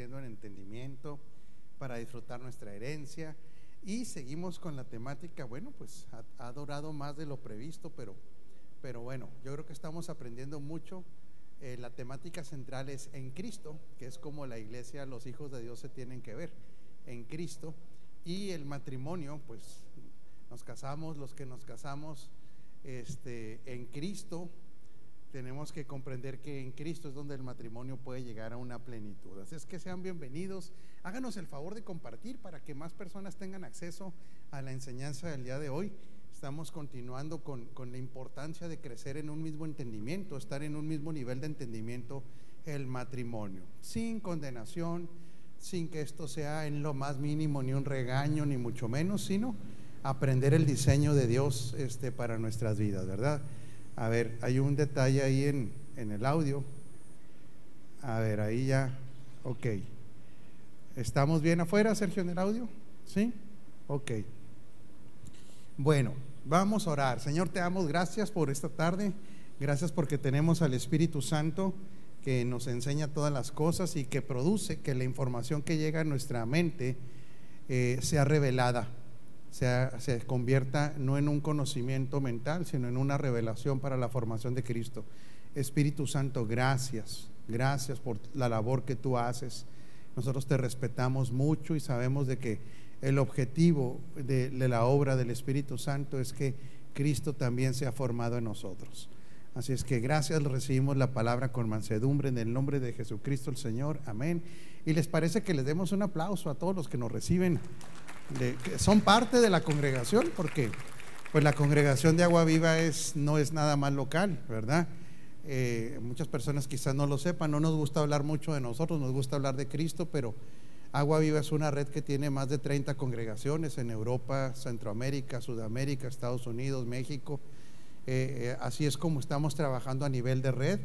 creciendo en entendimiento, para disfrutar nuestra herencia. Y seguimos con la temática, bueno, pues ha, ha durado más de lo previsto, pero, pero bueno, yo creo que estamos aprendiendo mucho. Eh, la temática central es en Cristo, que es como la iglesia, los hijos de Dios se tienen que ver, en Cristo. Y el matrimonio, pues nos casamos, los que nos casamos este, en Cristo, tenemos que comprender que en Cristo es donde el matrimonio puede llegar a una plenitud. Así es que sean bienvenidos. Háganos el favor de compartir para que más personas tengan acceso a la enseñanza del día de hoy. Estamos continuando con, con la importancia de crecer en un mismo entendimiento, estar en un mismo nivel de entendimiento el matrimonio, sin condenación, sin que esto sea en lo más mínimo ni un regaño, ni mucho menos, sino aprender el diseño de Dios este, para nuestras vidas, ¿verdad? A ver, hay un detalle ahí en, en el audio. A ver, ahí ya, ok. ¿Estamos bien afuera, Sergio, en el audio? ¿Sí? Ok. Bueno, vamos a orar. Señor, te damos gracias por esta tarde. Gracias porque tenemos al Espíritu Santo que nos enseña todas las cosas y que produce que la información que llega a nuestra mente eh, sea revelada se convierta no en un conocimiento mental, sino en una revelación para la formación de Cristo. Espíritu Santo, gracias, gracias por la labor que tú haces. Nosotros te respetamos mucho y sabemos de que el objetivo de, de la obra del Espíritu Santo es que Cristo también sea formado en nosotros. Así es que gracias, recibimos la palabra con mansedumbre en el nombre de Jesucristo el Señor. Amén. Y les parece que les demos un aplauso a todos los que nos reciben son parte de la congregación, porque pues la congregación de Agua Viva es, no es nada más local, ¿verdad? Eh, muchas personas quizás no lo sepan, no nos gusta hablar mucho de nosotros, nos gusta hablar de Cristo, pero Agua Viva es una red que tiene más de 30 congregaciones en Europa, Centroamérica, Sudamérica, Estados Unidos, México. Eh, eh, así es como estamos trabajando a nivel de red.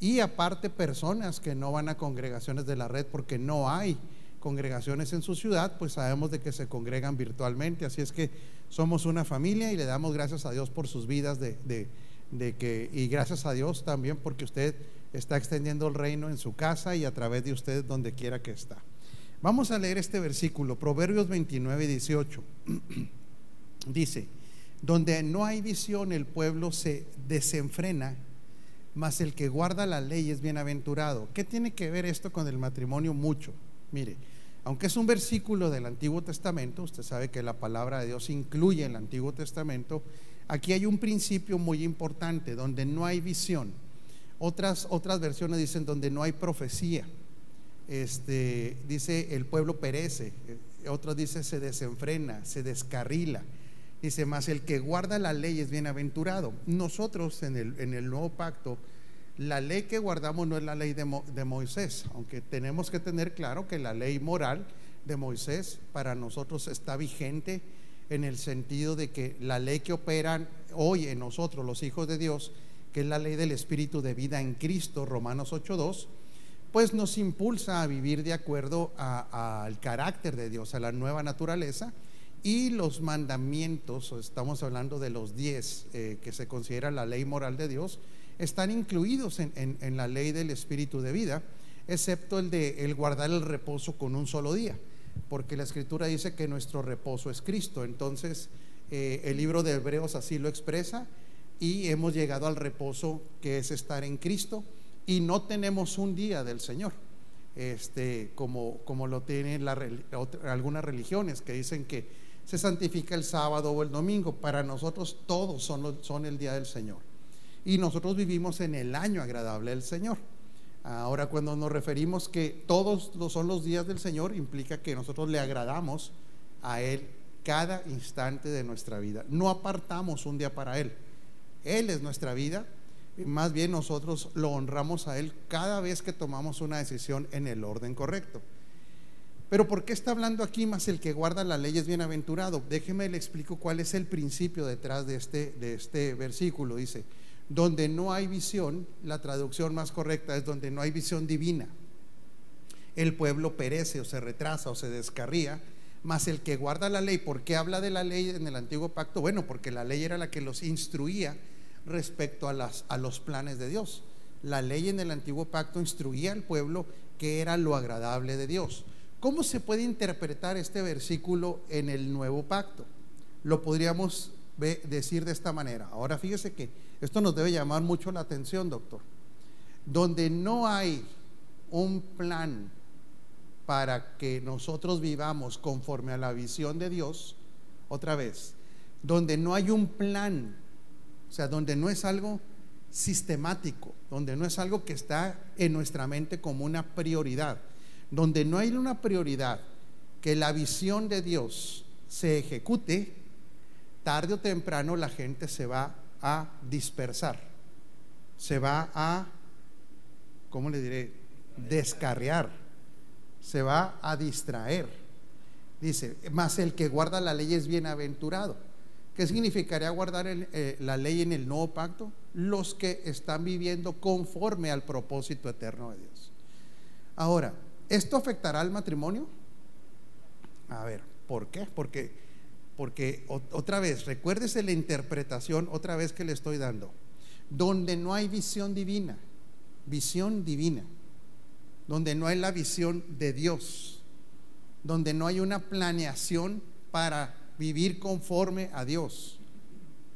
Y aparte personas que no van a congregaciones de la red porque no hay congregaciones en su ciudad, pues sabemos de que se congregan virtualmente. Así es que somos una familia y le damos gracias a Dios por sus vidas de, que, y gracias a Dios también porque usted está extendiendo el reino en su casa y a través de usted donde quiera que está. Vamos a leer este versículo, Proverbios 29 y 18. Dice, donde no hay visión el pueblo se desenfrena, mas el que guarda la ley es bienaventurado. ¿Qué tiene que ver esto con el matrimonio? Mucho. Mire, aunque es un versículo del Antiguo Testamento, usted sabe que la palabra de Dios incluye el Antiguo Testamento, aquí hay un principio muy importante, donde no hay visión. Otras, versiones dicen donde no hay profecía. Este, dice el pueblo perece, otros dice se desenfrena, se descarrila. Dice, más el que guarda la ley es bienaventurado. Nosotros en el nuevo pacto la ley que guardamos no es la ley de, Moisés, aunque tenemos que tener claro que la ley moral de Moisés para nosotros está vigente en el sentido de que la ley que operan hoy en nosotros, los hijos de Dios, que es la ley del Espíritu de vida en Cristo, Romanos 8.2, pues nos impulsa a vivir de acuerdo al carácter de Dios, a la nueva naturaleza y los mandamientos, estamos hablando de los 10 eh, que se considera la ley moral de Dios, están incluidos en, la ley del espíritu de vida, excepto el de el guardar el reposo con un solo día, porque la escritura dice que nuestro reposo es Cristo. Entonces, eh, el libro de Hebreos así lo expresa y hemos llegado al reposo que es estar en Cristo y no tenemos un día del Señor. Este, como, como lo tienen algunas religiones que dicen que se santifica el sábado o el domingo. Para nosotros todos son, son el día del Señor y nosotros vivimos en el año agradable del Señor. Ahora cuando nos referimos que todos son los días del Señor, implica que nosotros le agradamos a Él cada instante de nuestra vida. No apartamos un día para Él. Él es nuestra vida. Más bien nosotros lo honramos a Él cada vez que tomamos una decisión en el orden correcto. Pero ¿por qué está hablando aquí más el que guarda la ley es bienaventurado? Déjeme le explico cuál es el principio detrás de este, de este versículo. Dice, donde no hay visión, la traducción más correcta es donde no hay visión divina. El pueblo perece o se retrasa o se descarría, mas el que guarda la ley, ¿por qué habla de la ley en el antiguo pacto? Bueno, porque la ley era la que los instruía respecto a, las, a los planes de Dios. la ley en el antiguo pacto instruía al pueblo que era lo agradable de Dios. ¿Cómo se puede interpretar este versículo en el nuevo pacto? Lo podríamos decir de esta manera. Ahora fíjese que esto nos debe llamar mucho la atención, doctor. Donde no hay un plan para que nosotros vivamos conforme a la visión de Dios, otra vez, donde no hay un plan, o sea, donde no es algo sistemático, donde no es algo que está en nuestra mente como una prioridad, donde no hay una prioridad que la visión de Dios se ejecute, tarde o temprano la gente se va a dispersar, se va a, ¿cómo le diré? Descarriar, se va a distraer. Dice, más el que guarda la ley es bienaventurado. ¿Qué significaría guardar eh, la ley en el nuevo pacto? Los que están viviendo conforme al propósito eterno de Dios. Ahora, ¿esto afectará al matrimonio? A ver, ¿por qué? Porque, porque otra vez, recuérdese la interpretación otra vez que le estoy dando. Donde no hay visión divina, visión divina, donde no hay la visión de Dios, donde no hay una planeación para vivir conforme a Dios.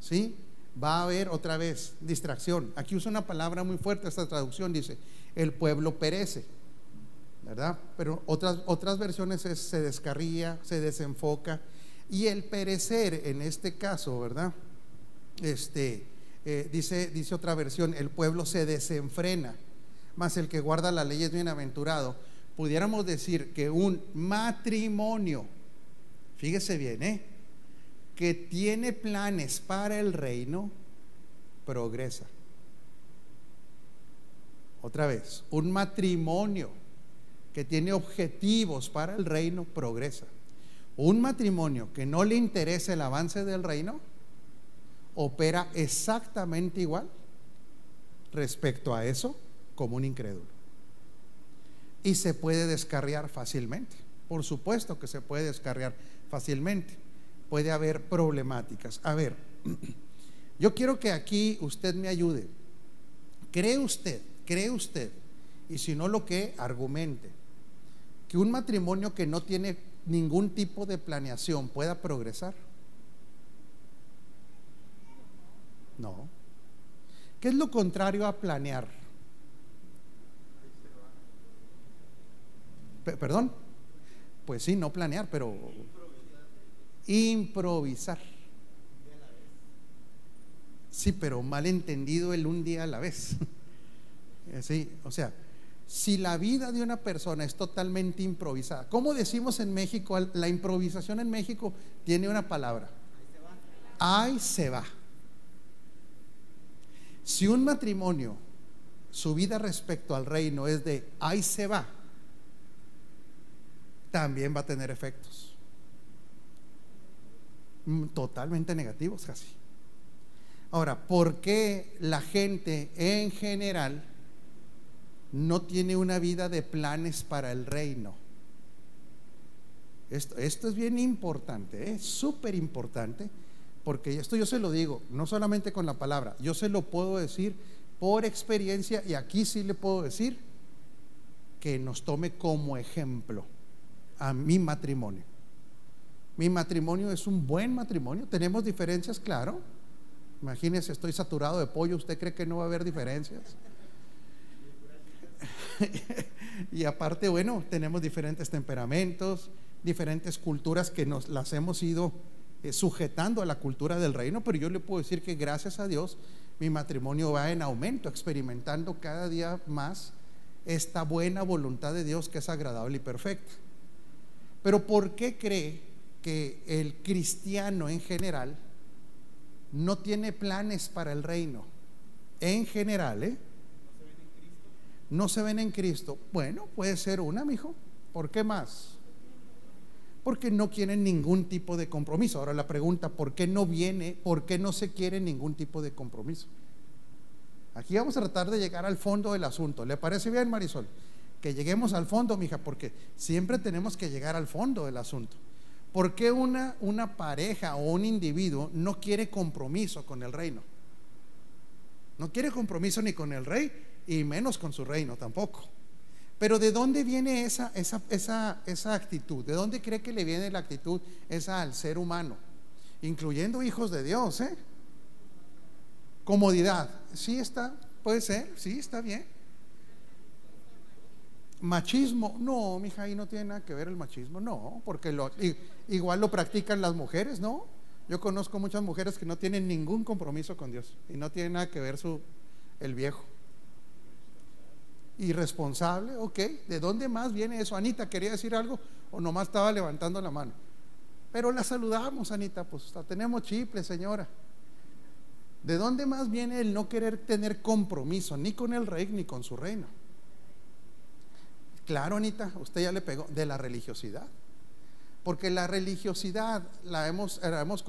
¿Sí? Va a haber otra vez distracción. Aquí usa una palabra muy fuerte esta traducción, dice, el pueblo perece. ¿Verdad? Pero otras, otras versiones se descarría, se desenfoca. Y el perecer, en este caso, ¿verdad? Este, eh, dice, dice otra versión, el pueblo se desenfrena, más el que guarda la ley es bienaventurado. Pudiéramos decir que un matrimonio fíjese bien, ¿eh? que tiene planes para el reino, progresa. Otra vez, un matrimonio que tiene objetivos para el reino, progresa. Un matrimonio que no le interesa el avance del reino, opera exactamente igual respecto a eso como un incrédulo. Y se puede descarriar fácilmente. Por supuesto que se puede descarriar fácilmente. Puede haber problemáticas. A ver, yo quiero que aquí usted me ayude. ¿Cree usted, cree usted, y si no lo que, argumente, que un matrimonio que no tiene ningún tipo de planeación pueda progresar? No. ¿Qué es lo contrario a planear? ¿Perdón? Pues sí, no planear, pero improvisar. Sí, pero mal entendido el un día a la vez. Sí, o sea, si la vida de una persona es totalmente improvisada, ¿cómo decimos en México? La improvisación en México tiene una palabra. Ahí se va. Si un matrimonio, su vida respecto al reino es de ahí se va, también va a tener efectos. Mm, totalmente negativos casi. Ahora, ¿por qué la gente en general no tiene una vida de planes para el reino? Esto, es bien importante, es súper importante, porque esto yo se lo digo, no solamente con la palabra, yo se lo puedo decir por experiencia y aquí sí le puedo decir que nos tome como ejemplo a mi matrimonio. Mi matrimonio es un buen matrimonio. Tenemos diferencias, claro. Imagínese, estoy saturado de pollo. ¿Usted cree que no va a haber diferencias? y aparte, bueno, tenemos diferentes temperamentos, diferentes culturas que nos las hemos ido eh, sujetando a la cultura del reino, pero yo le puedo decir que gracias a Dios mi matrimonio va en aumento, experimentando cada día más esta buena voluntad de Dios que es agradable y perfecta. Pero ¿por qué cree que el cristiano en general no tiene planes para el reino. En general, ¿eh? No se ven en Cristo. Bueno, puede ser una, mijo. ¿Por qué más? Porque no quieren ningún tipo de compromiso. Ahora la pregunta, ¿por qué no viene? ¿Por qué no se quiere ningún tipo de compromiso? Aquí vamos a tratar de llegar al fondo del asunto. ¿Le parece bien, Marisol? Que lleguemos al fondo, mija, porque siempre tenemos que llegar al fondo del asunto. ¿Por qué una, una pareja o un individuo no quiere compromiso con el reino? No quiere compromiso ni con el rey y menos con su reino tampoco. Pero ¿de dónde viene esa, esa, esa, esa actitud? ¿De dónde cree que le viene la actitud esa al ser humano? Incluyendo hijos de Dios, ¿eh? Comodidad. Sí está, puede ser, sí está bien. Machismo, no, mija, ahí no tiene nada que ver el machismo, no, porque lo, igual lo practican las mujeres, ¿no? Yo conozco muchas mujeres que no tienen ningún compromiso con Dios y no tiene nada que ver su, el viejo. Irresponsable, ok, ¿de dónde más viene eso? Anita, ¿quería decir algo o nomás estaba levantando la mano? Pero la saludamos, Anita, pues tenemos chiple, señora. ¿De dónde más viene el no querer tener compromiso, ni con el rey ni con su reino? Claro, Anita, usted ya le pegó de la religiosidad. Porque la religiosidad la hemos, hemos,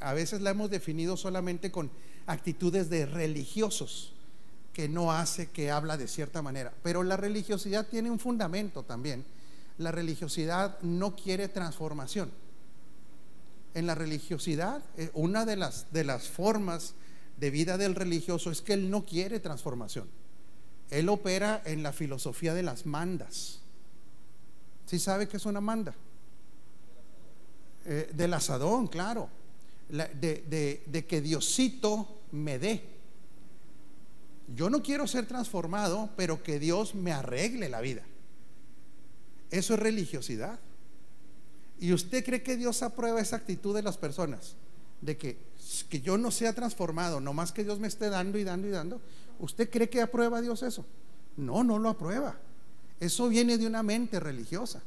a veces la hemos definido solamente con actitudes de religiosos, que no hace que habla de cierta manera. Pero la religiosidad tiene un fundamento también. La religiosidad no quiere transformación. En la religiosidad, eh, una de las, de las formas de vida del religioso es que él no quiere transformación. Él opera en la filosofía de las mandas. ¿Sí sabe qué es una manda? Eh, del asadón, claro. de, de que Diosito me dé. Yo no quiero ser transformado, pero que Dios me arregle la vida. Eso es religiosidad. ¿Y usted cree que Dios aprueba esa actitud de las personas? De que, que yo no sea transformado, nomás que Dios me esté dando y dando y dando. ¿Usted cree que aprueba Dios eso? No, no lo aprueba. Eso viene de una mente religiosa.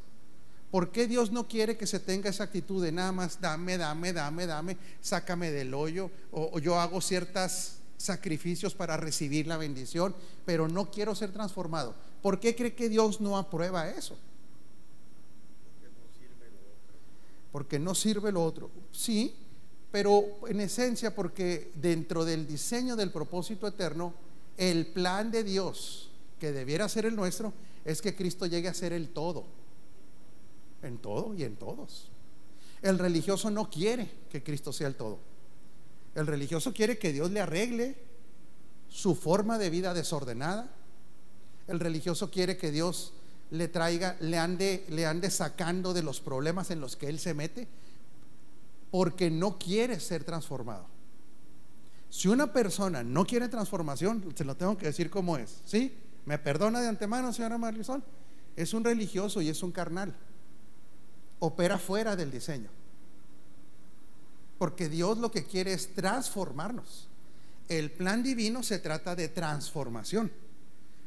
¿Por qué Dios no quiere que se tenga esa actitud de nada más dame, dame, dame, dame, sácame del hoyo o, yo hago ciertos sacrificios para recibir la bendición, pero no quiero ser transformado? ¿Por qué cree que Dios no aprueba eso? Porque no sirve lo otro. Sí, pero en esencia porque dentro del diseño del propósito eterno el plan de Dios, que debiera ser el nuestro, es que Cristo llegue a ser el todo. En todo y en todos. El religioso no quiere que Cristo sea el todo. El religioso quiere que Dios le arregle su forma de vida desordenada. El religioso quiere que Dios le traiga, le ande, le ande sacando de los problemas en los que él se mete, porque no quiere ser transformado. Si una persona no quiere transformación, se lo tengo que decir como es. ¿Sí? ¿Me perdona de antemano, señora Marisol? Es un religioso y es un carnal. Opera fuera del diseño. Porque Dios lo que quiere es transformarnos. El plan divino se trata de transformación.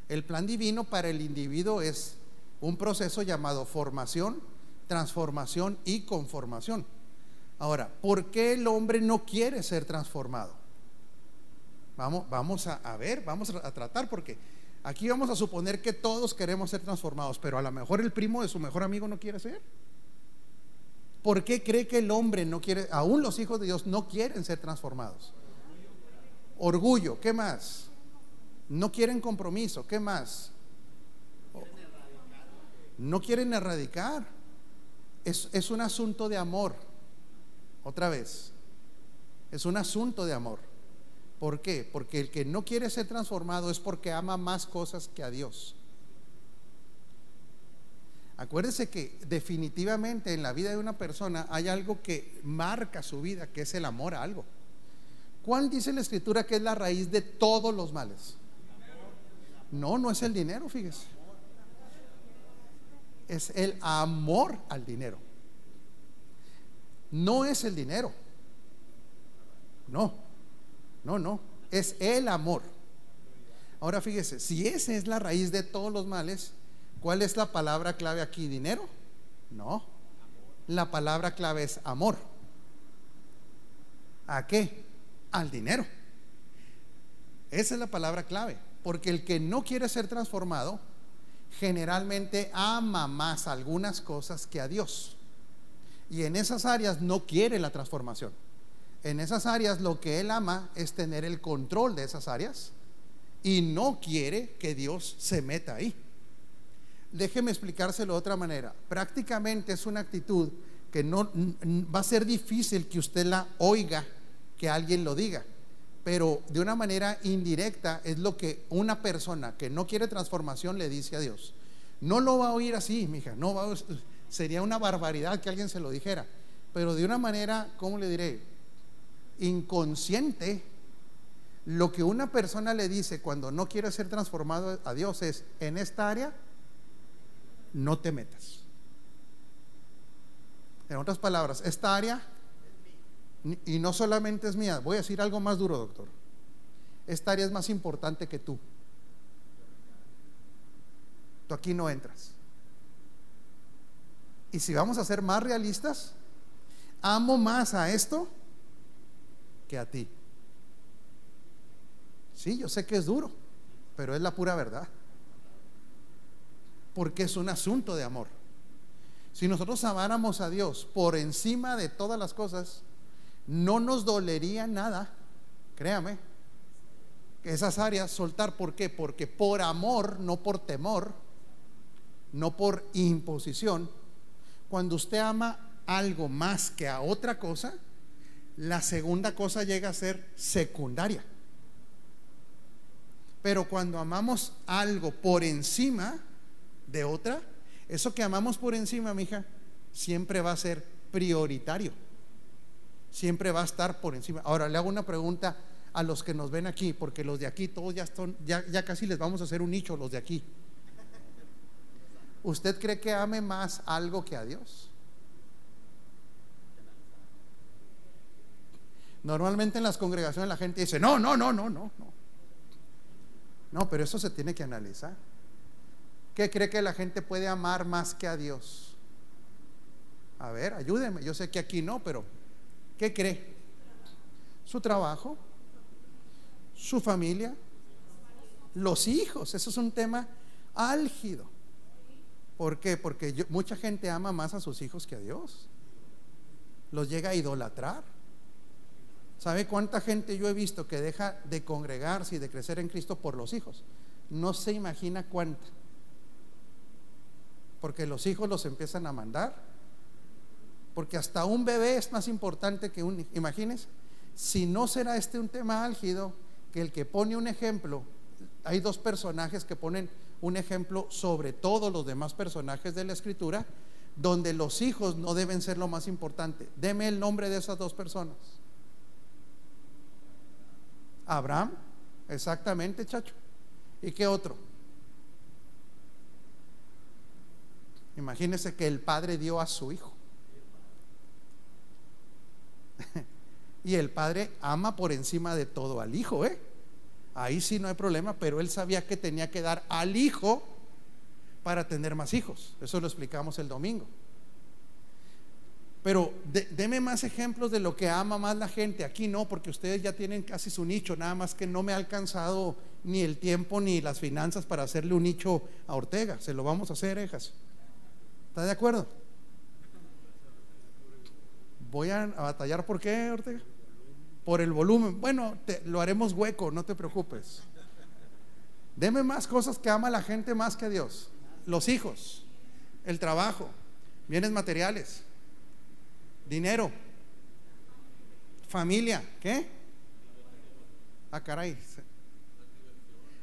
El plan divino para el individuo es un proceso llamado formación, transformación y conformación. Ahora, ¿por qué el hombre no quiere ser transformado? Vamos, vamos a, ver, vamos a, tratar, porque aquí vamos a suponer que todos queremos ser transformados, pero a lo mejor el primo de su mejor amigo no quiere ser. ¿Por qué cree que el hombre no quiere, aún los hijos de Dios no quieren ser transformados? Orgullo, ¿qué más? No quieren compromiso, ¿qué más? No quieren erradicar. Es, es un asunto de amor. Otra vez. Es un asunto de amor. ¿Por qué? Porque el que no quiere ser transformado es porque ama más cosas que a Dios. Acuérdese que definitivamente en la vida de una persona hay algo que marca su vida, que es el amor a algo. ¿Cuál dice la escritura que es la raíz de todos los males? No, no es el dinero, fíjese. Es el amor al dinero. No es el dinero. No. No, no, es el amor. Ahora fíjese, si esa es la raíz de todos los males, ¿cuál es la palabra clave aquí? ¿Dinero? No. La palabra clave es amor. ¿A qué? Al dinero. Esa es la palabra clave. Porque el que no quiere ser transformado, generalmente ama más algunas cosas que a Dios. Y en esas áreas no quiere la transformación en esas áreas lo que él ama es tener el control de esas áreas y no quiere que Dios se meta ahí. Déjeme explicárselo de otra manera. Prácticamente es una actitud que no va a ser difícil que usted la oiga, que alguien lo diga, pero de una manera indirecta es lo que una persona que no quiere transformación le dice a Dios. No lo va a oír así, mija, no va sería una barbaridad que alguien se lo dijera, pero de una manera, ¿cómo le diré? Inconsciente, lo que una persona le dice cuando no quiere ser transformado a Dios es, en esta área, no te metas. En otras palabras, esta área y no solamente es mía, voy a decir algo más duro, doctor. Esta área es más importante que tú. Tú aquí no entras. Y si vamos a ser más realistas, amo más a esto que a ti. Sí, yo sé que es duro, pero es la pura verdad. Porque es un asunto de amor. Si nosotros amáramos a Dios por encima de todas las cosas, no nos dolería nada, créame, esas áreas soltar. ¿Por qué? Porque por amor, no por temor, no por imposición, cuando usted ama algo más que a otra cosa, la segunda cosa llega a ser secundaria. Pero cuando amamos algo por encima de otra, eso que amamos por encima, mija, siempre va a ser prioritario siempre va a estar por encima. Ahora le hago una pregunta a los que nos ven aquí, porque los de aquí todos ya están, ya, ya casi les vamos a hacer un nicho los de aquí. ¿Usted cree que ame más algo que a Dios? Normalmente en las congregaciones la gente dice, no, no, no, no, no, no. No, pero eso se tiene que analizar. ¿Qué cree que la gente puede amar más que a Dios? A ver, ayúdeme. Yo sé que aquí no, pero ¿Qué cree? Su trabajo, su familia, los hijos. Eso es un tema álgido. ¿Por qué? Porque mucha gente ama más a sus hijos que a Dios. Los llega a idolatrar. ¿Sabe cuánta gente yo he visto que deja de congregarse y de crecer en Cristo por los hijos? No se imagina cuánta. Porque los hijos los empiezan a mandar porque hasta un bebé es más importante que un... Imagínense, si no será este un tema álgido, que el que pone un ejemplo, hay dos personajes que ponen un ejemplo sobre todos los demás personajes de la escritura, donde los hijos no deben ser lo más importante. Deme el nombre de esas dos personas. Abraham, exactamente, chacho. ¿Y qué otro? Imagínese que el padre dio a su hijo. y el padre ama por encima de todo al hijo, ¿eh? Ahí sí no hay problema, pero él sabía que tenía que dar al hijo para tener más hijos. Eso lo explicamos el domingo. Pero deme más ejemplos de lo que ama más la gente. Aquí no, porque ustedes ya tienen casi su nicho, nada más que no me ha alcanzado ni el tiempo ni las finanzas para hacerle un nicho a Ortega. Se lo vamos a hacer, hijas. ¿Está de acuerdo? Voy a, batallar, ¿por qué, Ortega? Por el volumen. Bueno, lo haremos hueco, no te preocupes. Deme más cosas que ama la gente más que Dios. Los hijos, el trabajo, bienes materiales, dinero, familia, ¿qué? Ah, caray.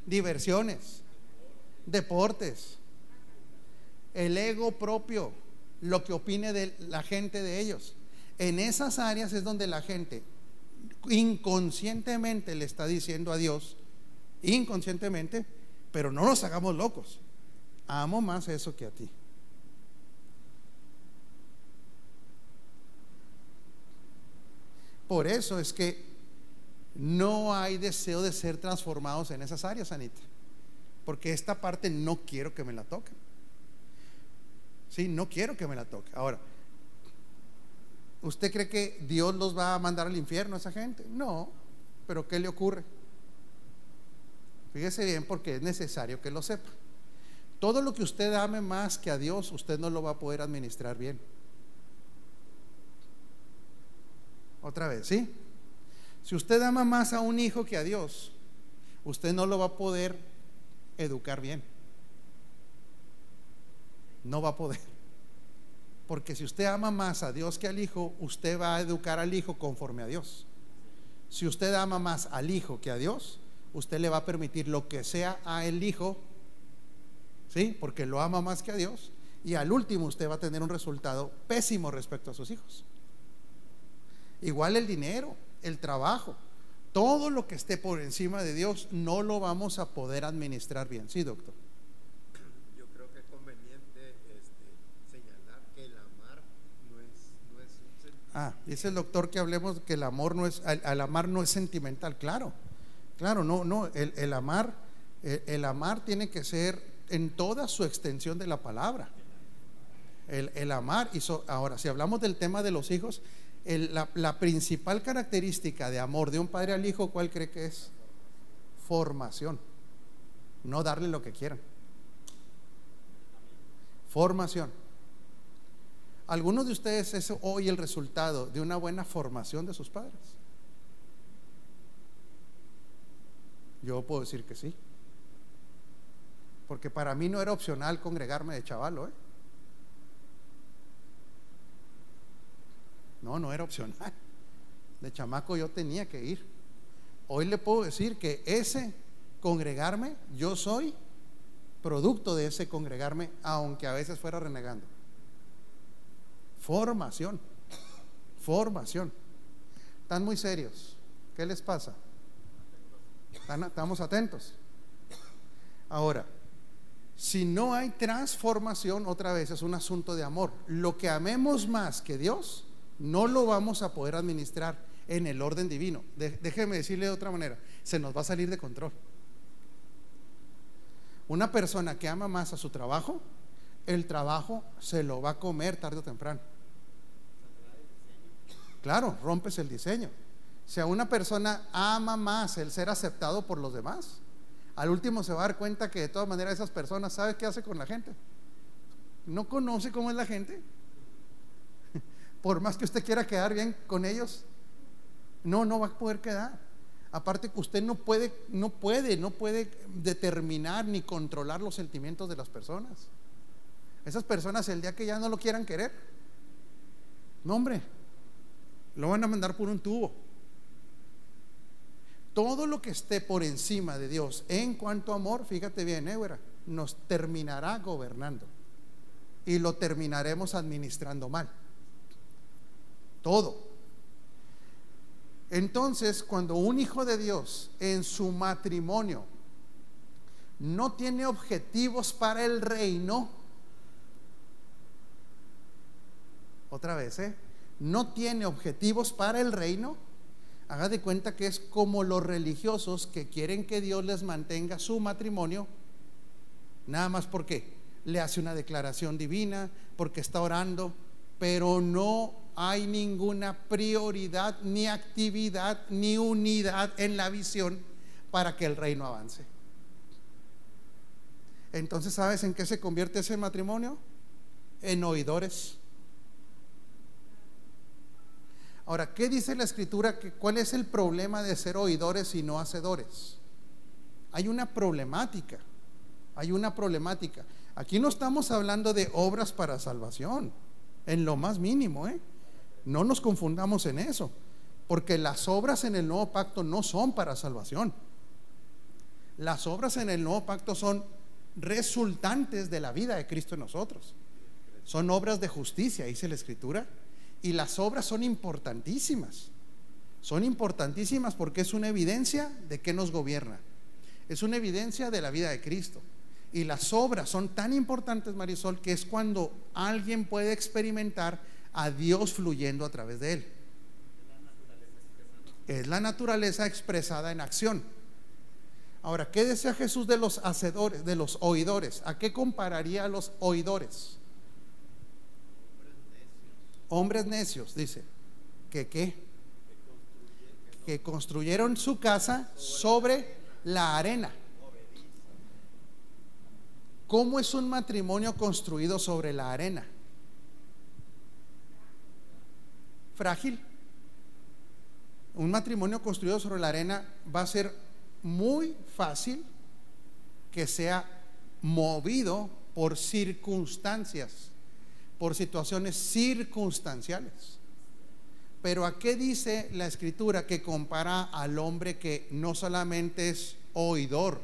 Diversiones, deportes, el ego propio, lo que opine de la gente de ellos. En esas áreas es donde la gente inconscientemente le está diciendo a Dios, inconscientemente, pero no nos hagamos locos. Amo más eso que a ti. Por eso es que no hay deseo de ser transformados en esas áreas, Anita. Porque esta parte no quiero que me la toquen. Sí, no quiero que me la toque. Ahora, ¿Usted cree que Dios los va a mandar al infierno a esa gente? No, pero ¿qué le ocurre? Fíjese bien porque es necesario que lo sepa. Todo lo que usted ame más que a Dios, usted no lo va a poder administrar bien. Otra vez, ¿sí? Si usted ama más a un hijo que a Dios, usted no lo va a poder educar bien. No va a poder. Porque si usted ama más a Dios que al Hijo, usted va a educar al Hijo conforme a Dios. Si usted ama más al hijo que a Dios, usted le va a permitir lo que sea a el hijo, ¿sí? Porque lo ama más que a Dios. Y al último usted va a tener un resultado pésimo respecto a sus hijos. Igual el dinero, el trabajo, todo lo que esté por encima de Dios no lo vamos a poder administrar bien. Sí, doctor. Yo creo que es conveniente este, señalar que el amar no es, no es un sentimiento. Ah, dice el doctor que hablemos que el amor no es, al, amar no es sentimental, claro, claro, no, no, el, amar, el, amar tiene que ser en toda su extensión de la palabra. El, amar, y ahora, si hablamos del tema de los hijos, la principal característica de amor de un padre al hijo, ¿cuál cree que es? Formación, no darle lo que quieran. Formación. ¿Algunos de ustedes es hoy el resultado de una buena formación de sus padres? Yo puedo decir que sí. Porque para mí no era opcional congregarme de chavalo, ¿eh? No, no era opcional. De chamaco yo tenía que ir. Hoy le puedo decir que ese congregarme, yo soy producto de ese congregarme, aunque a veces fuera renegando. Formación. Formación. Están muy serios. ¿Qué les pasa? ¿Están- Estamos atentos. Ahora, si no hay transformación, otra vez es un asunto de amor. Lo que amemos más que Dios, no lo vamos a poder administrar en el orden divino. De- déjeme decirle de otra manera, se nos va a salir de control. Una persona que ama más a su trabajo, el trabajo se lo va a comer tarde o temprano. Claro, rompes el diseño. Si a una persona ama más el ser aceptado por los demás, al último se va a dar cuenta que de todas maneras esas personas, ¿sabe qué hace con la gente? No conoce cómo es la gente. Por más que usted quiera quedar bien con ellos, no, no va a poder quedar. Aparte que usted no puede, no puede, no puede determinar ni controlar los sentimientos de las personas. Esas personas el día que ya no lo quieran querer, no hombre, lo van a mandar por un tubo. Todo lo que esté por encima de Dios en cuanto a amor, fíjate bien, eh, güera, nos terminará gobernando y lo terminaremos administrando mal. Todo. Entonces, cuando un hijo de Dios en su matrimonio no tiene objetivos para el reino, otra vez, ¿eh? No tiene objetivos para el reino, haga de cuenta que es como los religiosos que quieren que Dios les mantenga su matrimonio, nada más porque le hace una declaración divina, porque está orando, pero no hay ninguna prioridad, ni actividad, ni unidad en la visión para que el reino avance. Entonces, ¿sabes en qué se convierte ese matrimonio? En oidores. Ahora, ¿qué dice la escritura? ¿Cuál es el problema de ser oidores y no hacedores? Hay una problemática, hay una problemática. Aquí no estamos hablando de obras para salvación, en lo más mínimo, ¿eh? No nos confundamos en eso, porque las obras en el nuevo pacto no son para salvación. Las obras en el nuevo pacto son resultantes de la vida de Cristo en nosotros. Son obras de justicia, dice la escritura. Y las obras son importantísimas. Son importantísimas porque es una evidencia de que nos gobierna. Es una evidencia de la vida de Cristo. Y las obras son tan importantes, Marisol, que es cuando alguien puede experimentar a Dios fluyendo a través de él. Es la naturaleza expresada en acción. Ahora, ¿qué decía Jesús de los hacedores, de los oidores? ¿A qué compararía a los oidores? Hombres necios, dice. ¿Que qué? Que construyeron su casa sobre la arena. ¿Cómo es un matrimonio construido sobre la arena? Frágil. Un matrimonio construido sobre la arena va a ser muy fácil que sea movido por circunstancias, por situaciones circunstanciales. Pero ¿a qué dice la escritura que compara al hombre que no solamente es oidor,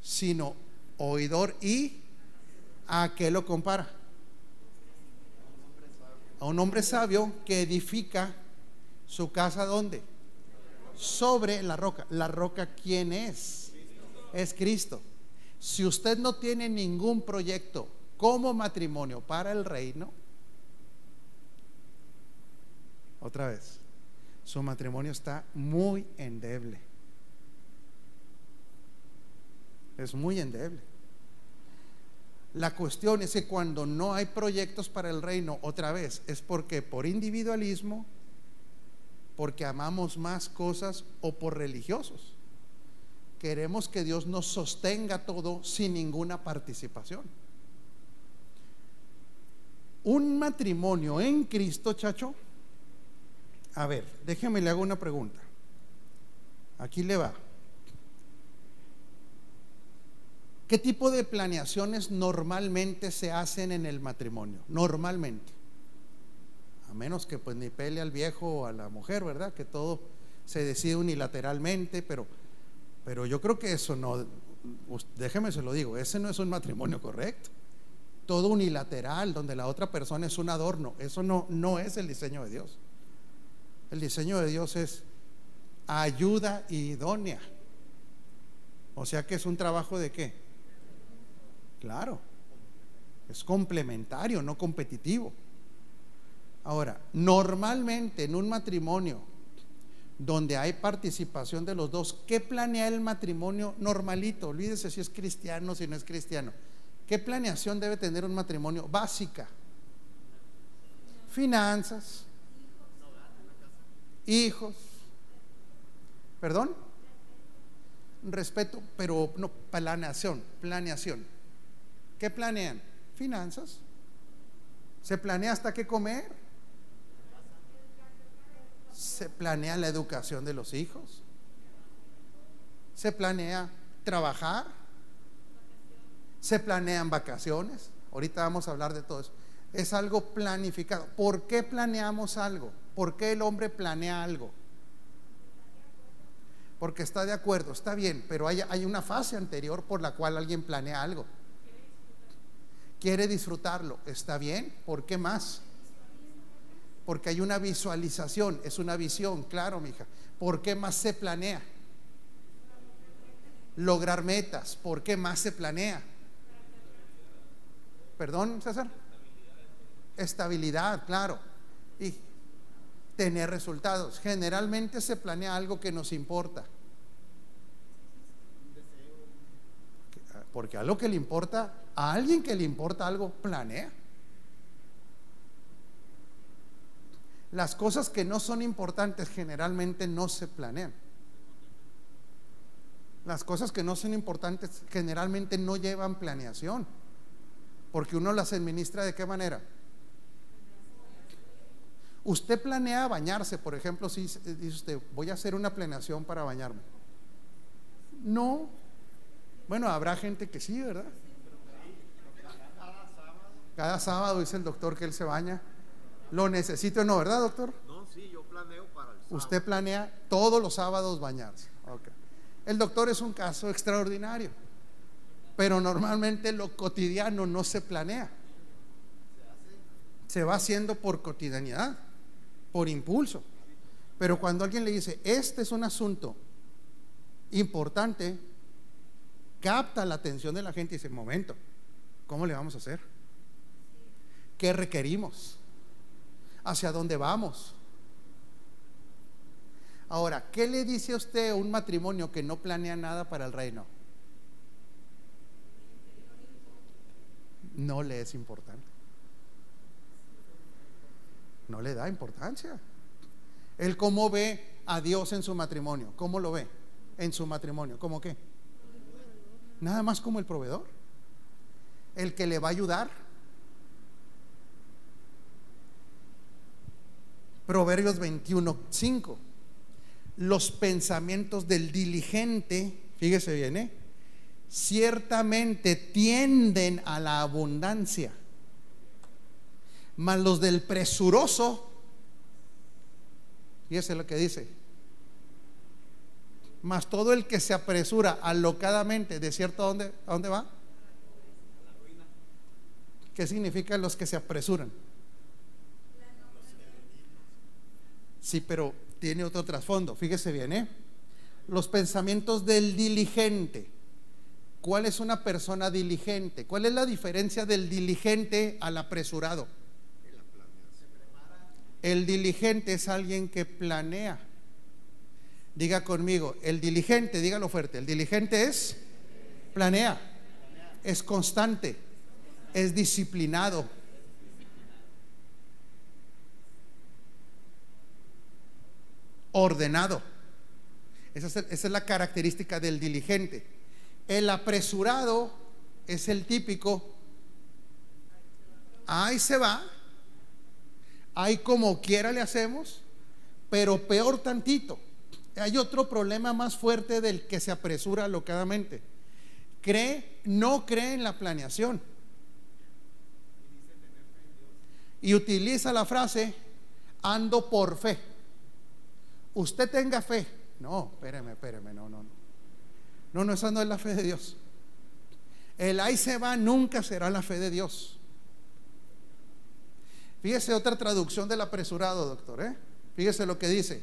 sino oidor y a qué lo compara? A un hombre sabio que edifica su casa ¿dónde? Sobre la roca. ¿La roca quién es? Es Cristo. Si usted no tiene ningún proyecto como matrimonio para el reino, otra vez, su matrimonio está muy endeble. Es muy endeble. La cuestión es que cuando no hay proyectos para el reino, otra vez, es porque por individualismo, porque amamos más cosas o por religiosos. Queremos que Dios nos sostenga todo sin ninguna participación. Un matrimonio en Cristo, chacho. A ver, déjeme le hago una pregunta. Aquí le va. ¿Qué tipo de planeaciones normalmente se hacen en el matrimonio? Normalmente. A menos que pues ni pele al viejo o a la mujer, ¿verdad? Que todo se decide unilateralmente, pero, pero yo creo que eso no, déjeme se lo digo, ese no es un matrimonio correcto. Todo unilateral, donde la otra persona es un adorno, eso no, no es el diseño de Dios. El diseño de Dios es ayuda idónea. O sea que es un trabajo de qué? Claro, es complementario, no competitivo. Ahora, normalmente en un matrimonio donde hay participación de los dos, ¿qué planea el matrimonio normalito? Olvídese si es cristiano, si no es cristiano. ¿Qué planeación debe tener un matrimonio? Básica. Finanzas, hijos, perdón, respeto, pero no, planeación, planeación. ¿Qué planean? Finanzas. ¿Se planea hasta qué comer? Se planea la educación de los hijos. Se planea trabajar. Se planean vacaciones. Ahorita vamos a hablar de todo eso. Es algo planificado. ¿Por qué planeamos algo? ¿Por qué el hombre planea algo? Porque está de acuerdo, está bien, pero hay, una fase anterior por la cual alguien planea algo quiere disfrutarlo, está bien, ¿por qué más? Porque hay una visualización, es una visión, claro, mija. ¿Por qué más se planea? Lograr metas, ¿por qué más se planea? ¿Perdón, César? Estabilidad, claro. Y tener resultados. Generalmente se planea algo que nos importa. Porque algo que le importa, a alguien que le importa algo, planea. Las cosas que no son importantes generalmente no se planean. Las cosas que no son importantes generalmente no llevan planeación. Porque uno las administra de qué manera. Usted planea bañarse, por ejemplo, si dice usted, voy a hacer una planeación para bañarme. No, bueno, habrá gente que sí, ¿verdad? Cada sábado dice el doctor que él se baña. ¿Lo necesito o no, verdad, doctor? No, sí, yo planeo para el sábado. Usted planea todos los sábados bañarse. El doctor es un caso extraordinario, pero normalmente lo cotidiano no se planea. Se va haciendo por cotidianidad, por impulso. Pero cuando alguien le dice, este es un asunto importante, capta la atención de la gente y dice, momento, ¿cómo le vamos a hacer? ¿Qué requerimos? ¿Hacia dónde vamos? Ahora, ¿qué le dice a usted a un matrimonio que no planea nada para el reino? No le es importante. No le da importancia. Él cómo ve a Dios en su matrimonio. ¿Cómo lo ve en su matrimonio? ¿Cómo qué? Nada más como el proveedor. El que le va a ayudar. Proverbios 21, 5. Los pensamientos del diligente, fíjese bien, ¿eh? Ciertamente tienden a la abundancia, mas los del presuroso Fíjese lo que dice. Mas todo el que se apresura alocadamente, ¿de cierto a dónde, a dónde va? ¿Qué significa los que se apresuran? Sí, pero tiene otro trasfondo. Fíjese bien, ¿eh? Los pensamientos del diligente. ¿Cuál es una persona diligente? ¿Cuál es la diferencia del diligente al apresurado? El diligente es alguien que planea. Diga conmigo, el diligente, dígalo fuerte, el diligente es planea, es constante, es disciplinado. Ordenado. Esa es, es la característica del diligente. El apresurado es el típico, ahí se va, ahí como quiera le hacemos, pero peor tantito. Hay otro problema más fuerte del que se apresura alocadamente. Cree, no cree en la planeación. Y utiliza la frase, ando por fe. Usted tenga fe. No, espéreme, espéreme, no, no, no. No, no, esa no es la fe de Dios. El ahí se va nunca será la fe de Dios. Fíjese otra traducción del apresurado, doctor. ¿eh? Fíjese lo que dice.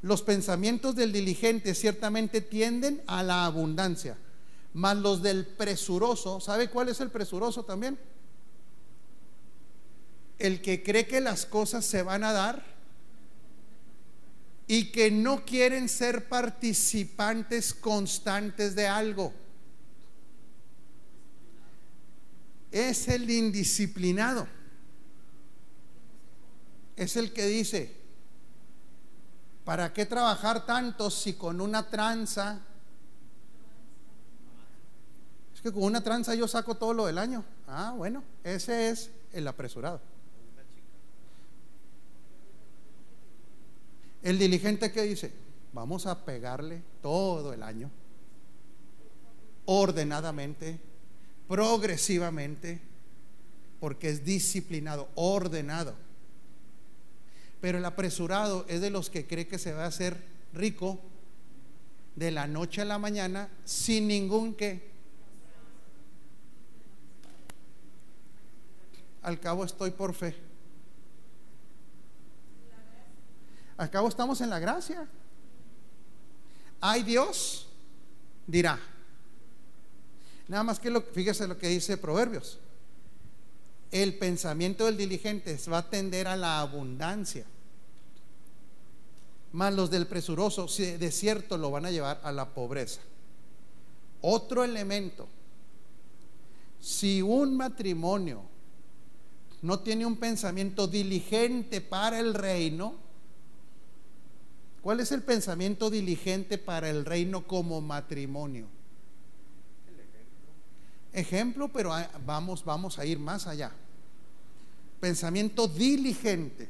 Los pensamientos del diligente ciertamente tienden a la abundancia, mas los del presuroso, ¿sabe cuál es el presuroso también? El que cree que las cosas se van a dar y que no quieren ser participantes constantes de algo. Es el indisciplinado. Es el que dice, ¿para qué trabajar tanto si con una tranza? Es que con una tranza yo saco todo lo del año. Ah, bueno, ese es el apresurado. El diligente que dice, vamos a pegarle todo el año, ordenadamente, progresivamente, porque es disciplinado, ordenado. Pero el apresurado es de los que cree que se va a hacer rico de la noche a la mañana sin ningún que. Al cabo estoy por fe. Al cabo estamos en la gracia. Hay Dios, dirá. Nada más que lo, fíjese lo que dice Proverbios. El pensamiento del diligente va a tender a la abundancia. Más los del presuroso, de cierto, lo van a llevar a la pobreza. Otro elemento. Si un matrimonio no tiene un pensamiento diligente para el reino, ¿Cuál es el pensamiento diligente para el reino como matrimonio? ejemplo. pero vamos, vamos a ir más allá. Pensamiento diligente.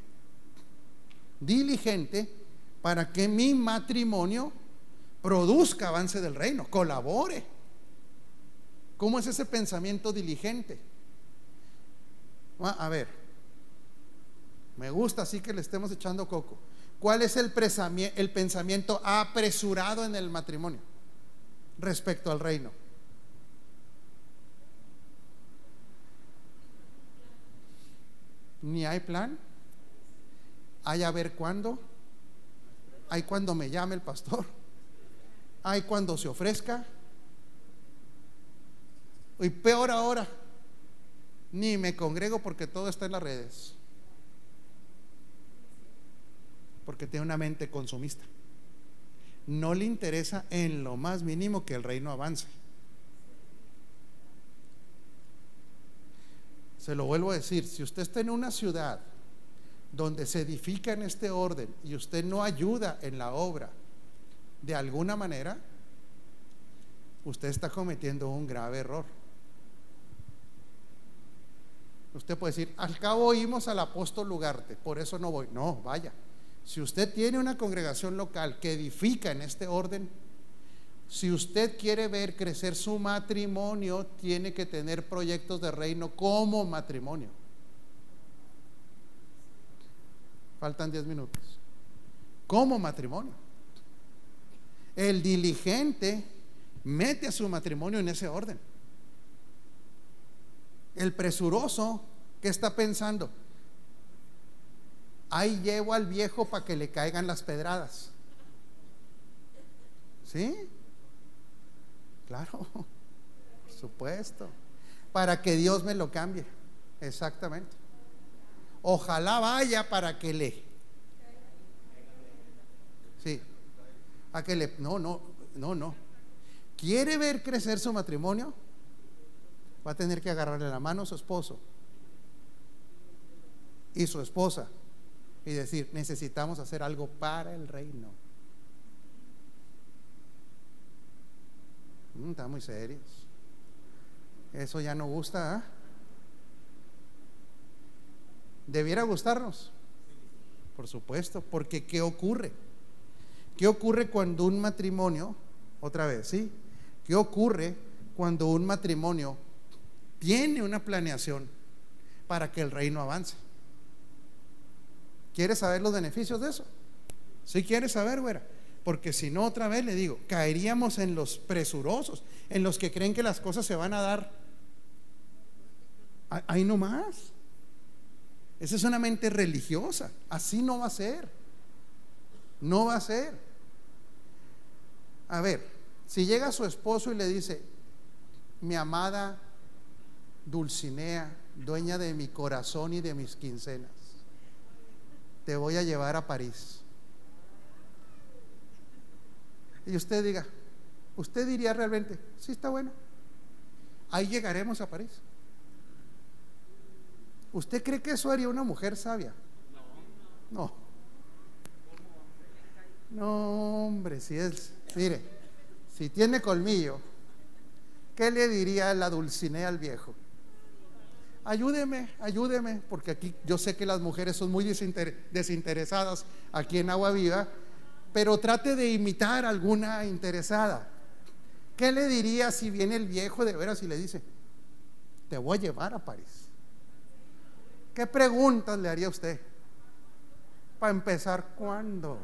Diligente para que mi matrimonio produzca avance del reino, colabore. ¿Cómo es ese pensamiento diligente? A ver, me gusta así que le estemos echando coco. ¿Cuál es el, el pensamiento apresurado en el matrimonio respecto al reino? Ni hay plan. Hay a ver cuándo. Hay cuando me llame el pastor. Hay cuando se ofrezca. Y peor ahora, ni me congrego porque todo está en las redes porque tiene una mente consumista. No le interesa en lo más mínimo que el reino avance. Se lo vuelvo a decir, si usted está en una ciudad donde se edifica en este orden y usted no ayuda en la obra de alguna manera, usted está cometiendo un grave error. Usted puede decir, al cabo oímos al apóstol Lugarte, por eso no voy. No, vaya. Si usted tiene una congregación local que edifica en este orden, si usted quiere ver crecer su matrimonio, tiene que tener proyectos de reino como matrimonio. Faltan 10 minutos. como matrimonio. El diligente mete a su matrimonio en ese orden. El presuroso, ¿qué está pensando? Ahí llevo al viejo para que le caigan las pedradas. ¿Sí? Claro, por supuesto. Para que Dios me lo cambie. Exactamente. Ojalá vaya para que le. Sí. A que le. No, no, no, no. ¿Quiere ver crecer su matrimonio? Va a tener que agarrarle la mano a su esposo y su esposa y decir, necesitamos hacer algo para el reino. Mm, está muy serios. Eso ya no gusta. ¿ah? Debiera gustarnos. Por supuesto, porque ¿qué ocurre? ¿Qué ocurre cuando un matrimonio, otra vez, ¿sí? ¿Qué ocurre cuando un matrimonio tiene una planeación para que el reino avance? ¿Quieres saber los beneficios de eso? Si ¿Sí quieres saber, güera. Porque si no, otra vez le digo, caeríamos en los presurosos, en los que creen que las cosas se van a dar ahí nomás. Esa es una mente religiosa. Así no va a ser. No va a ser. A ver, si llega su esposo y le dice, mi amada Dulcinea, dueña de mi corazón y de mis quincenas, te voy a llevar a París. Y usted diga, usted diría realmente, sí está bueno, ahí llegaremos a París. ¿Usted cree que eso haría una mujer sabia? No. No, hombre, si es, mire, si tiene colmillo, ¿qué le diría la Dulcinea al viejo? Ayúdeme, ayúdeme, porque aquí yo sé que las mujeres son muy desinteresadas aquí en Agua Viva, pero trate de imitar a alguna interesada. ¿Qué le diría si viene el viejo de veras y le dice, te voy a llevar a París? ¿Qué preguntas le haría usted? Para empezar, ¿cuándo?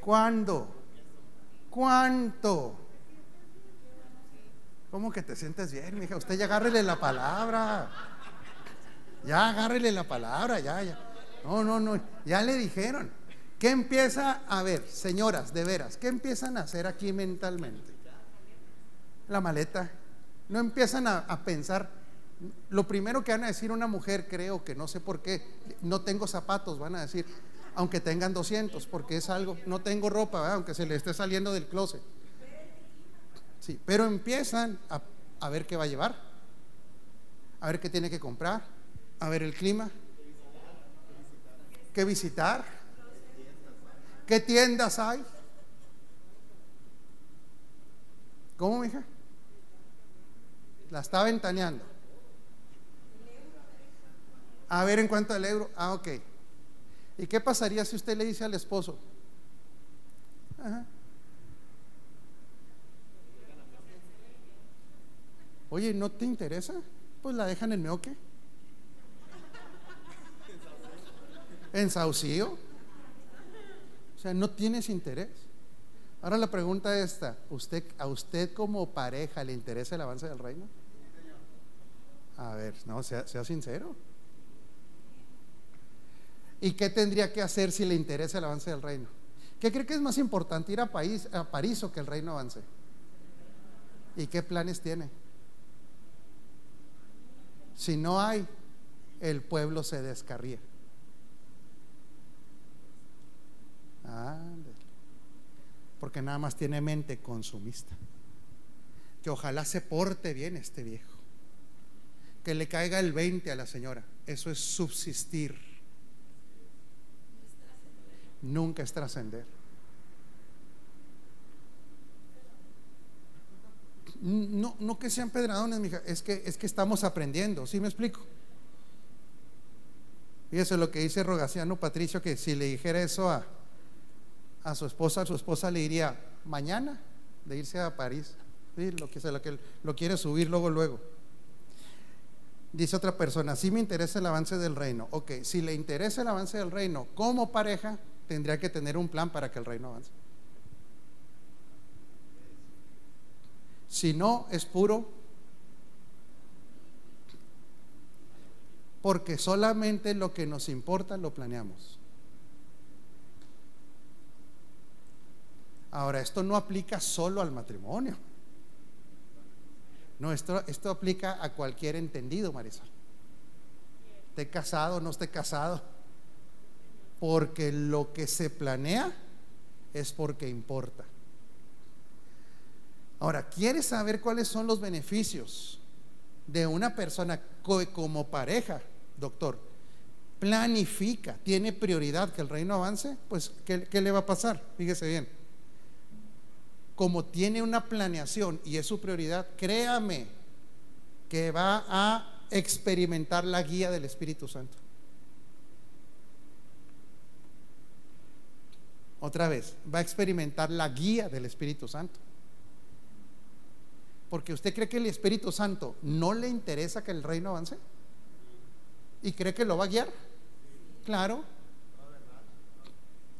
¿Cuándo? ¿Cuánto? ¿Cómo que te sientes bien, mija? Usted ya agárrele la palabra. Ya agárrele la palabra, ya, ya. No, no, no. Ya le dijeron. ¿Qué empieza a ver, señoras, de veras? ¿Qué empiezan a hacer aquí mentalmente? La maleta. No empiezan a, pensar. Lo primero que van a decir una mujer, creo que no sé por qué, no tengo zapatos, van a decir, aunque tengan 200, porque es algo, no tengo ropa, aunque se le esté saliendo del closet. Sí, pero empiezan a, ver qué va a llevar, a ver qué tiene que comprar, a ver el clima, qué visitar, qué tiendas hay. ¿Cómo, hija? La está ventaneando. A ver en cuanto al euro. Ah, ok. ¿Y qué pasaría si usted le dice al esposo? Ajá. Oye, ¿no te interesa? Pues la dejan en meoque. En Saucillo. O sea, no tienes interés. Ahora la pregunta es esta, ¿usted, ¿a usted como pareja le interesa el avance del reino? A ver, no, sea, sea sincero. ¿Y qué tendría que hacer si le interesa el avance del reino? ¿Qué cree que es más importante ir a, a París o que el reino avance? ¿Y qué planes tiene? Si no hay, el pueblo se descarría. porque nada más tiene mente consumista. Que ojalá se porte bien este viejo. Que le caiga el 20 a la señora. Eso es subsistir. Nunca es trascender. No, no que sean pedradones, mija, es que, es que estamos aprendiendo, ¿sí me explico? Fíjese lo que dice Rogaciano Patricio, que si le dijera eso a, a su esposa, a su esposa le diría, mañana, de irse a París, lo, que, lo, que, lo quiere subir luego, luego. Dice otra persona, sí me interesa el avance del reino. Ok, si le interesa el avance del reino como pareja, tendría que tener un plan para que el reino avance. Si no, es puro. Porque solamente lo que nos importa lo planeamos. Ahora, esto no aplica solo al matrimonio. No, esto, esto aplica a cualquier entendido, Marisol. Esté casado o no esté casado. Porque lo que se planea es porque importa. Ahora, ¿quieres saber cuáles son los beneficios de una persona como pareja, doctor? Planifica, tiene prioridad que el reino avance, pues ¿qué, qué le va a pasar? Fíjese bien como tiene una planeación y es su prioridad, créame que va a experimentar la guía del Espíritu Santo. Otra vez, va a experimentar la guía del Espíritu Santo. Porque usted cree que el Espíritu Santo no le interesa que el reino avance. ¿Y cree que lo va a guiar? Claro.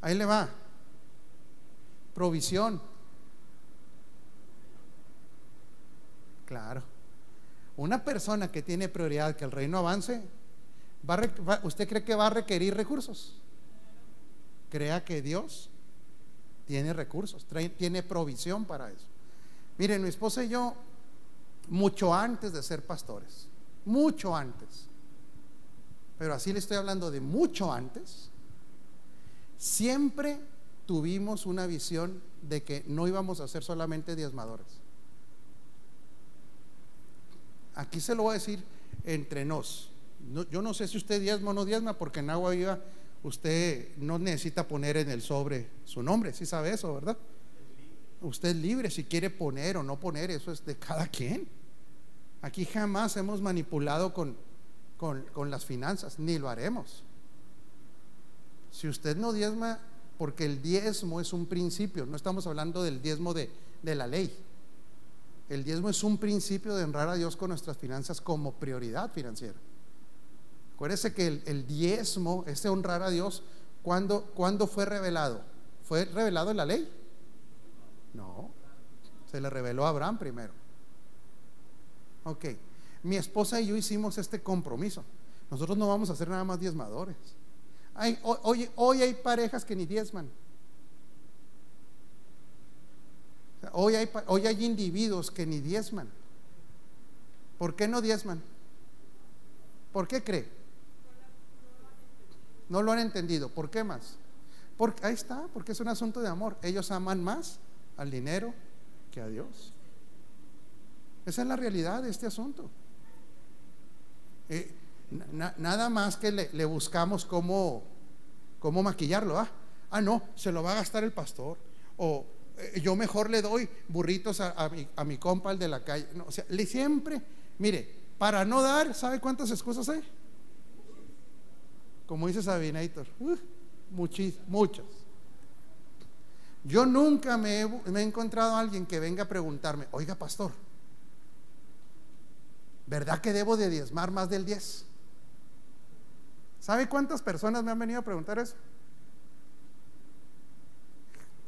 Ahí le va. Provisión. Claro. Una persona que tiene prioridad que el reino avance, ¿usted cree que va a requerir recursos? Crea que Dios tiene recursos, tiene provisión para eso. Miren, mi esposa y yo, mucho antes de ser pastores, mucho antes, pero así le estoy hablando de mucho antes, siempre tuvimos una visión de que no íbamos a ser solamente diezmadores aquí se lo voy a decir entre nos. yo no sé si usted diezma o no diezma, porque en agua viva usted no necesita poner en el sobre su nombre, si sabe eso, ¿verdad? Usted es libre si quiere poner o no poner, eso es de cada quien. Aquí jamás hemos manipulado con, con, las finanzas, ni lo haremos. Si usted no diezma, porque el diezmo es un principio, no estamos hablando del diezmo de, de la ley. El diezmo es un principio de honrar a Dios con nuestras finanzas como prioridad financiera. Acuérdese que el, diezmo, ese honrar a Dios, ¿cuándo, ¿cuándo fue revelado? ¿Fue revelado en la ley? No, se le reveló a Abraham primero. Ok, mi esposa y yo hicimos este compromiso. Nosotros no vamos a ser nada más diezmadores. hoy, hoy hay parejas que ni diezman. Hoy hay, hoy hay individuos que ni diezman. ¿Por qué no diezman? ¿Por qué cree? No lo han entendido. ¿Por qué más? Porque, ahí está, porque es un asunto de amor. Ellos aman más al dinero que a Dios. Esa es la realidad de este asunto. Eh, nada más que le, buscamos cómo, cómo maquillarlo. Ah, ah, no, se lo va a gastar el pastor. O eh, yo mejor le doy burritos a, mi, compa, el de la calle. No, o sea, le siempre, mire, para no dar, ¿sabe cuántas excusas hay? Como dice Sabinator, uh, muchas. Yo nunca me he, encontrado a alguien que venga a preguntarme, oiga, pastor, ¿verdad que debo de diezmar más del 10? ¿Sabe cuántas personas me han venido a preguntar eso?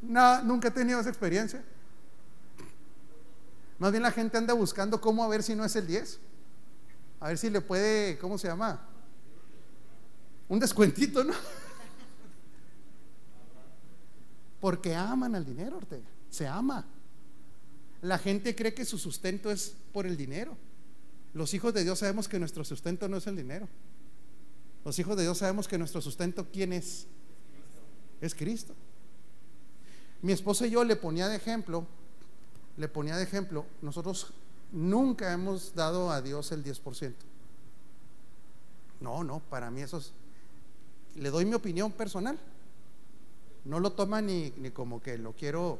No, nunca he tenido esa experiencia. Más bien la gente anda buscando cómo a ver si no es el 10. A ver si le puede, ¿cómo se llama? Un descuentito, ¿no? Porque aman al dinero, Ortega. Se ama. La gente cree que su sustento es por el dinero. Los hijos de Dios sabemos que nuestro sustento no es el dinero. Los hijos de Dios sabemos que nuestro sustento, ¿quién es? Es Cristo. Mi esposa y yo le ponía de ejemplo, le ponía de ejemplo, nosotros nunca hemos dado a Dios el 10%. No, no, para mí eso es, le doy mi opinión personal. No lo toma ni, ni como que lo quiero.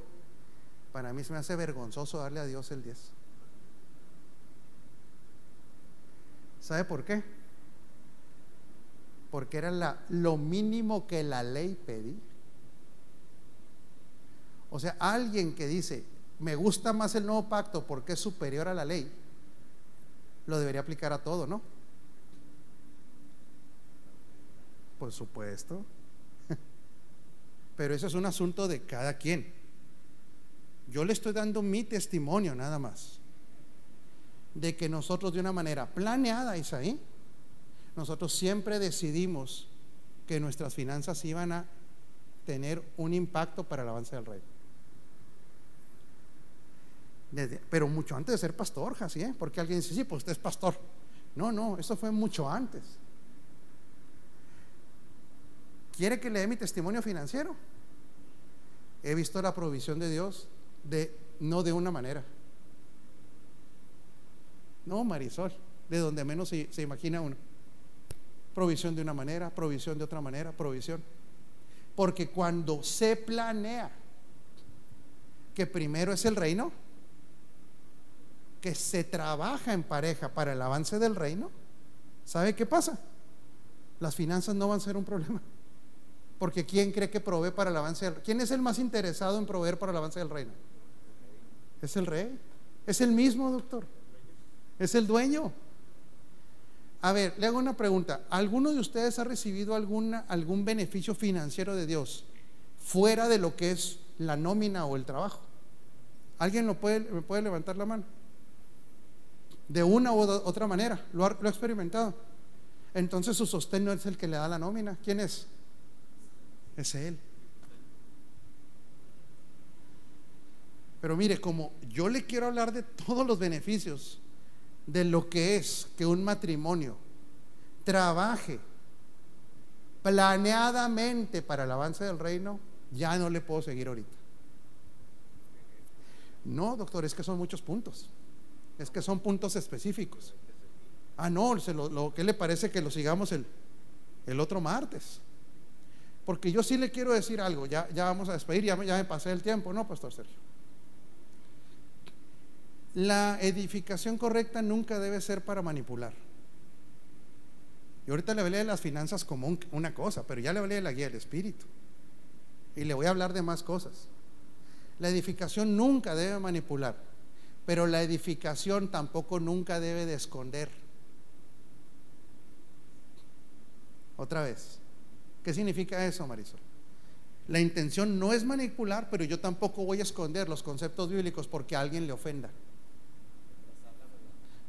Para mí se me hace vergonzoso darle a Dios el 10. ¿Sabe por qué? Porque era la, lo mínimo que la ley pedía. O sea, alguien que dice, me gusta más el nuevo pacto porque es superior a la ley, lo debería aplicar a todo, ¿no? Por supuesto. Pero eso es un asunto de cada quien. Yo le estoy dando mi testimonio nada más. De que nosotros de una manera planeada, Isaí, nosotros siempre decidimos que nuestras finanzas iban a tener un impacto para el avance del reino. pero mucho antes de ser pastor, así, ¿eh? Porque alguien dice, sí, pues usted es pastor. No, no, eso fue mucho antes. ¿Quiere que le dé mi testimonio financiero? He visto la provisión de Dios de no de una manera. No, Marisol, de donde menos se, se imagina uno. Provisión de una manera, provisión de otra manera, provisión. Porque cuando se planea que primero es el reino, que se trabaja en pareja para el avance del reino, ¿sabe qué pasa? Las finanzas no van a ser un problema. Porque ¿quién cree que provee para el avance del reino? ¿Quién es el más interesado en proveer para el avance del reino? Es el rey. Es el mismo, doctor. Es el dueño. A ver, le hago una pregunta. ¿Alguno de ustedes ha recibido alguna, algún beneficio financiero de Dios fuera de lo que es la nómina o el trabajo? ¿Alguien lo puede, me puede levantar la mano? De una u otra manera. ¿Lo ha, lo ha experimentado? Entonces su sostén no es el que le da la nómina. ¿Quién es? Es Él. Pero mire, como yo le quiero hablar de todos los beneficios de lo que es que un matrimonio trabaje planeadamente para el avance del reino, ya no le puedo seguir ahorita. No, doctor, es que son muchos puntos. Es que son puntos específicos. Ah, no, se lo, ¿qué le parece que lo sigamos el, otro martes? Porque yo sí le quiero decir algo, ya, vamos a despedir, ya, ya me pasé el tiempo, ¿no, Pastor Sergio? La edificación correcta nunca debe ser para manipular. Y ahorita le hablé de las finanzas como una cosa, pero ya le hablé de la guía del espíritu. Y le voy a hablar de más cosas. La edificación nunca debe manipular, pero la edificación tampoco nunca debe de esconder. Otra vez, ¿qué significa eso, Marisol? La intención no es manipular, pero yo tampoco voy a esconder los conceptos bíblicos porque a alguien le ofenda.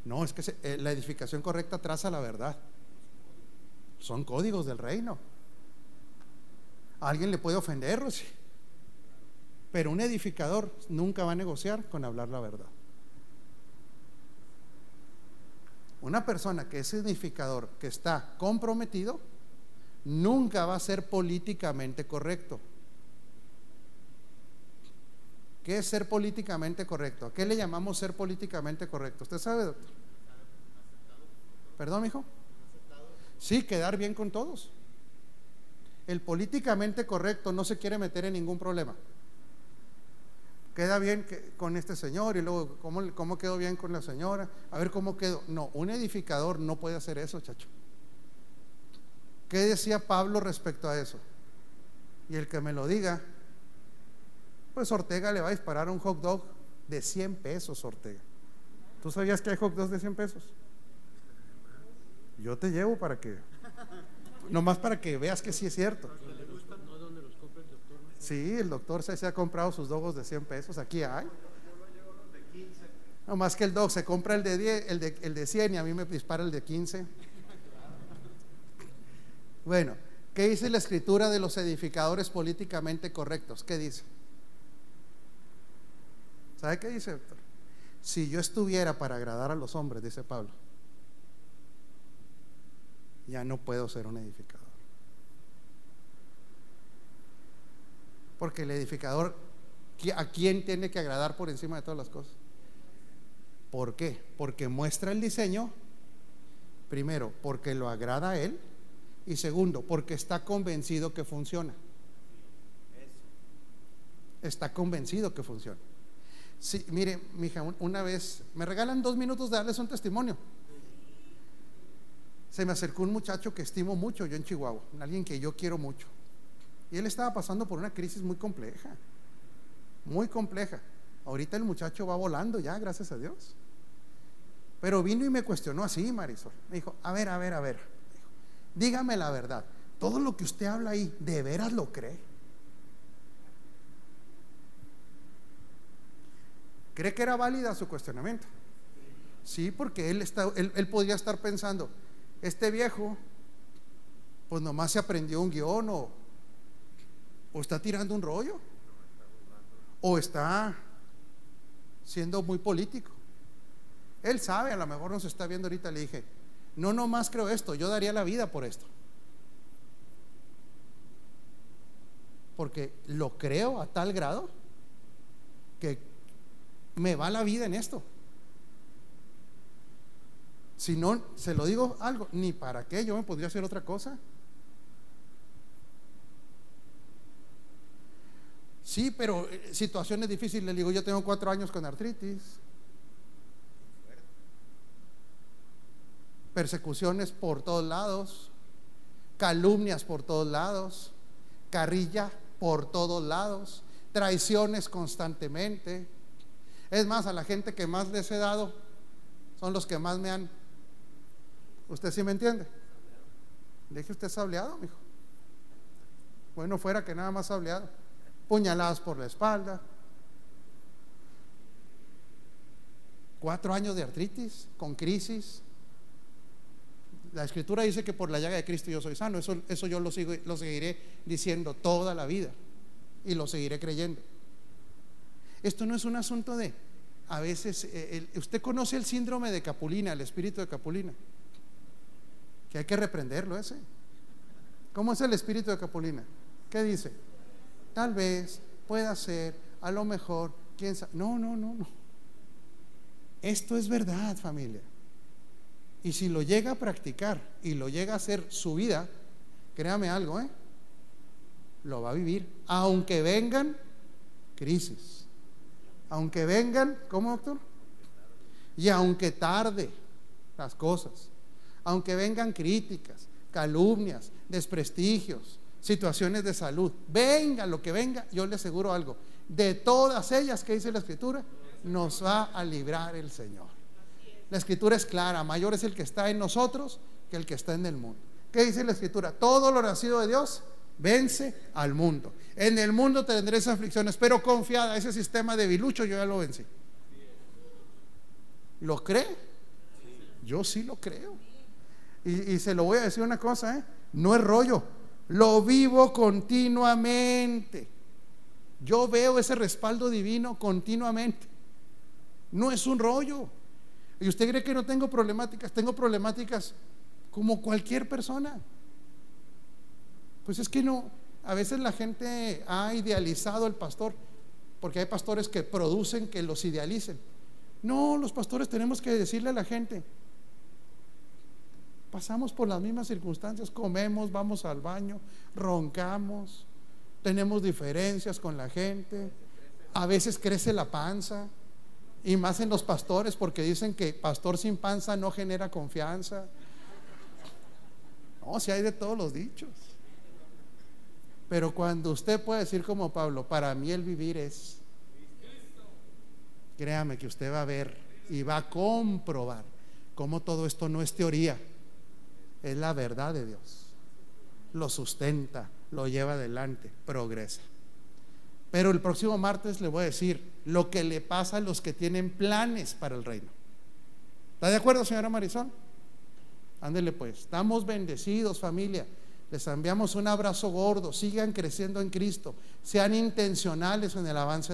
No, es que eh, la edificación correcta traza la verdad. Son códigos del reino. alguien le puede ofender, Pero un edificador nunca va a negociar con hablar la verdad. Una persona que es edificador, que está comprometido, nunca va a ser políticamente correcto. ¿Qué es ser políticamente correcto? ¿A qué le llamamos ser políticamente correcto? ¿Usted sabe, doctor? ¿Perdón, hijo? Sí, quedar bien con todos. El políticamente correcto no se quiere meter en ningún problema. Queda bien con este señor y luego, ¿cómo, ¿cómo quedó bien con la señora? A ver cómo quedó. No, un edificador no puede hacer eso, chacho. ¿Qué decía Pablo respecto a eso? Y el que me lo diga, pues Ortega le va a disparar un hot dog de 100 pesos, Ortega. ¿Tú sabías que hay hot dogs de 100 pesos? Yo te llevo para que, nomás para que veas que sí es cierto. Sí, el doctor se, ha comprado sus dogos de 100 pesos, aquí hay. No más que el dog se compra el de 10, el de, el de 100 y a mí me dispara el de 15. Bueno, ¿qué dice la escritura de los edificadores políticamente correctos? ¿Qué dice? ¿Sabe qué dice, doctor? Si yo estuviera para agradar a los hombres, dice Pablo, ya no puedo ser un edificador. Porque el edificador, ¿a quién tiene que agradar por encima de todas las cosas? ¿Por qué? Porque muestra el diseño, primero, porque lo agrada a él, y segundo, porque está convencido que funciona. Está convencido que funciona. Sí, mire, mija, una vez, me regalan dos minutos de darles un testimonio. Se me acercó un muchacho que estimo mucho yo en Chihuahua, alguien que yo quiero mucho. Y él estaba pasando por una crisis muy compleja, muy compleja. Ahorita el muchacho va volando ya, gracias a Dios. Pero vino y me cuestionó así, Marisol. Me dijo, a ver, a ver, a ver. Dígame la verdad. todo lo que usted habla ahí, ¿de veras lo cree? ¿Cree que era válida su cuestionamiento? Sí, porque él, está, él, él podría estar pensando, este viejo, pues nomás se aprendió un guion o, o está tirando un rollo, o está siendo muy político. Él sabe, a lo mejor nos está viendo ahorita, le dije, no nomás creo esto, yo daría la vida por esto. Porque lo creo a tal grado que me va la vida en esto. Si no, se lo digo algo, ni para qué yo me podría hacer otra cosa. Sí, pero eh, situaciones difíciles, le digo, yo tengo cuatro años con artritis. Persecuciones por todos lados, calumnias por todos lados, carrilla por todos lados, traiciones constantemente. Es más, a la gente que más les he dado son los que más me han. ¿Usted sí me entiende? Deje usted sableado, mijo. Bueno, fuera que nada más sableado. Puñaladas por la espalda. Cuatro años de artritis, con crisis. La escritura dice que por la llaga de Cristo yo soy sano. Eso, eso yo lo, sigo, lo seguiré diciendo toda la vida. Y lo seguiré creyendo. Esto no es un asunto de, a veces, eh, usted conoce el síndrome de Capulina, el espíritu de Capulina, que hay que reprenderlo ese. ¿Cómo es el espíritu de Capulina? ¿Qué dice? Tal vez, pueda ser, a lo mejor, quién sabe. No, no, no, no. Esto es verdad, familia. Y si lo llega a practicar y lo llega a hacer su vida, créame algo, ¿eh? Lo va a vivir, aunque vengan crisis aunque vengan, ¿cómo doctor? Y aunque tarde las cosas, aunque vengan críticas, calumnias, desprestigios, situaciones de salud, venga lo que venga, yo le aseguro algo, de todas ellas que dice la escritura, nos va a librar el Señor. La escritura es clara, mayor es el que está en nosotros que el que está en el mundo. ¿Qué dice la escritura? Todo lo nacido de Dios vence al mundo. En el mundo tendréis aflicciones, pero confiada, ese sistema de bilucho yo ya lo vencí. ¿Lo cree? Yo sí lo creo. Y, se lo voy a decir una cosa, ¿eh? no es rollo, lo vivo continuamente. Yo veo ese respaldo divino continuamente. No es un rollo. ¿Y usted cree que no tengo problemáticas? Tengo problemáticas como cualquier persona. Pues es que no, a veces la gente ha idealizado al pastor, porque hay pastores que producen que los idealicen. No, los pastores tenemos que decirle a la gente, pasamos por las mismas circunstancias, comemos, vamos al baño, roncamos, tenemos diferencias con la gente, a veces crece la panza, y más en los pastores, porque dicen que pastor sin panza no genera confianza. No, si hay de todos los dichos. Pero cuando usted puede decir como Pablo, para mí el vivir es, créame que usted va a ver y va a comprobar cómo todo esto no es teoría, es la verdad de Dios. Lo sustenta, lo lleva adelante, progresa. Pero el próximo martes le voy a decir lo que le pasa a los que tienen planes para el reino. ¿Está de acuerdo, señora Marisol? Ándele pues, estamos bendecidos familia. Les enviamos un abrazo gordo. Sigan creciendo en Cristo. Sean intencionales en el avance.